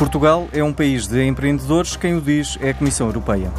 Portugal é um país de empreendedores, quem o diz é a Comissão Europeia.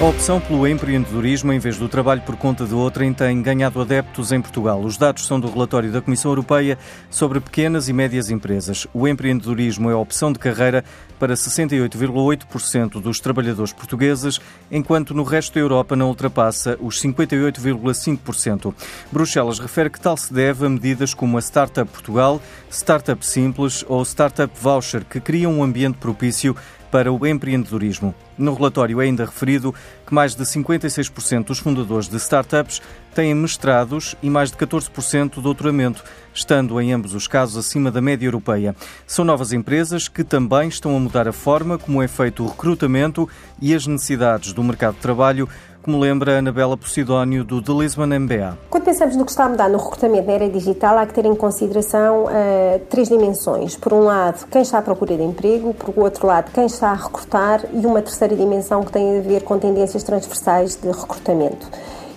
A opção pelo empreendedorismo em vez do trabalho por conta de outrem tem ganhado adeptos em Portugal. Os dados são do relatório da Comissão Europeia sobre pequenas e médias empresas. O empreendedorismo é a opção de carreira para 68,8% dos trabalhadores portugueses, enquanto no resto da Europa não ultrapassa os 58,5%. Bruxelas refere que tal se deve a medidas como a Startup Portugal, Startup Simples ou Startup Voucher, que criam um ambiente propício para o empreendedorismo. No relatório é ainda referido que mais de 56% dos fundadores de startups têm mestrados e mais de 14% de doutoramento, estando em ambos os casos acima da média europeia. São novas empresas que também estão a mudar a forma como é feito o recrutamento e as necessidades do mercado de trabalho, como lembra Anabela Posidónio, do The Lisbon MBA. Quando pensamos no que está a mudar no recrutamento na era digital, há que ter em consideração uh, três dimensões. Por um lado, quem está à procura de emprego, por outro lado, quem está a recrutar e uma terceira dimensão que tem a ver com tendências transversais de recrutamento.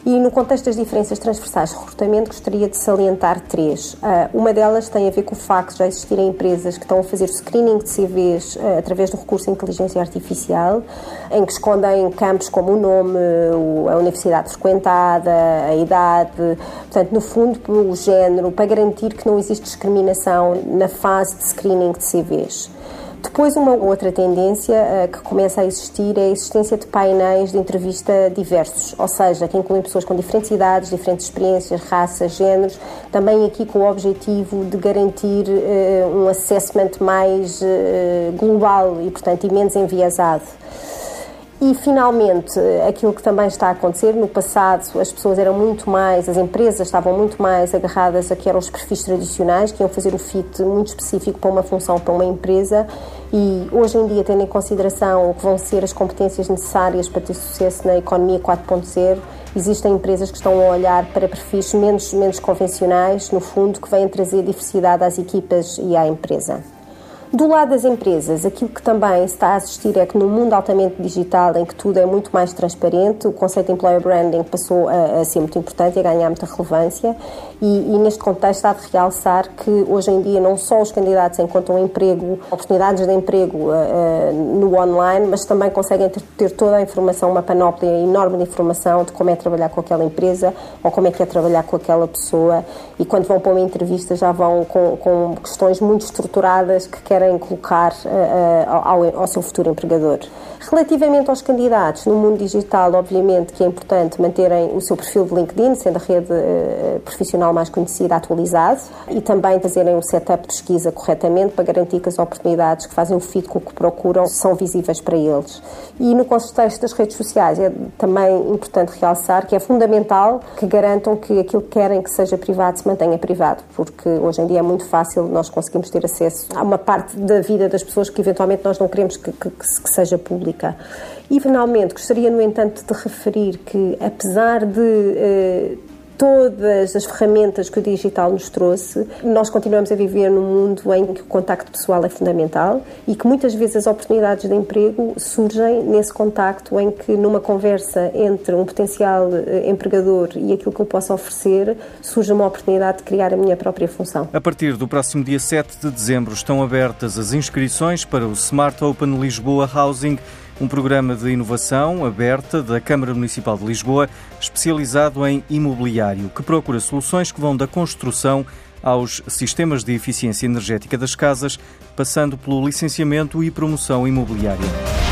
E no contexto das diferenças transversais de recrutamento, gostaria de salientar três. Uh, uma delas tem a ver com o facto de já existirem empresas que estão a fazer screening de CVs uh, através do recurso de inteligência artificial, em que escondem campos como o nome, a universidade frequentada, a idade, portanto, no fundo, o género, para garantir que não existe discriminação na fase de screening de CVs. Depois, uma outra tendência uh, que começa a existir é a existência de painéis de entrevista diversos, ou seja, que incluem pessoas com diferentes idades, diferentes experiências, raças, géneros, também aqui com o objetivo de garantir uh, um assessment mais uh, global e, portanto, e menos enviesado. E, finalmente, aquilo que também está a acontecer, no passado as pessoas eram muito mais, as empresas estavam muito mais agarradas a que eram os perfis tradicionais, que iam fazer o fit muito específico para uma função, para uma empresa, e hoje em dia, tendo em consideração o que vão ser as competências necessárias para ter sucesso na economia 4.0, existem empresas que estão a olhar para perfis menos, menos convencionais, no fundo, que vêm trazer diversidade às equipas e à empresa. Do lado das empresas, aquilo que também se está a assistir é que no mundo altamente digital, em que tudo é muito mais transparente, o conceito de employer branding passou a, a ser muito importante e a ganhar muita relevância. E, e, neste contexto há de realçar que hoje em dia não só os candidatos encontram emprego, oportunidades de emprego uh, no online, mas também conseguem ter, ter, toda a informação, uma panóplia enorme de informação de como é trabalhar com aquela empresa ou como é que é trabalhar com aquela pessoa. E quando vão para uma entrevista já vão com, com questões muito estruturadas que querem querem colocar uh, ao, ao seu futuro empregador. Relativamente aos candidatos, no mundo digital, obviamente que é importante manterem o seu perfil de LinkedIn, sendo a rede uh, profissional mais conhecida, atualizado, e também fazerem o setup de pesquisa corretamente para garantir que as oportunidades que fazem o fit com o que procuram são visíveis para eles. E no contexto das redes sociais é também importante realçar que é fundamental que garantam que aquilo que querem que seja privado se mantenha privado, porque hoje em dia é muito fácil nós conseguimos ter acesso a uma parte da vida das pessoas que eventualmente nós não queremos que, que, que seja pública. E finalmente gostaria, no entanto, de referir que, apesar de eh, todas as ferramentas que o digital nos trouxe, nós continuamos a viver num mundo em que o contacto pessoal é fundamental e que muitas vezes as oportunidades de emprego surgem nesse contacto em que numa conversa entre um potencial eh, empregador e aquilo que eu posso oferecer, surge uma oportunidade de criar a minha própria função. A partir do próximo dia 7 de dezembro estão abertas as inscrições para o Smart Open Lisboa Housing um programa de inovação aberta da Câmara Municipal de Lisboa, especializado em imobiliário, que procura soluções que vão da construção aos sistemas de eficiência energética das casas, passando pelo licenciamento e promoção imobiliária.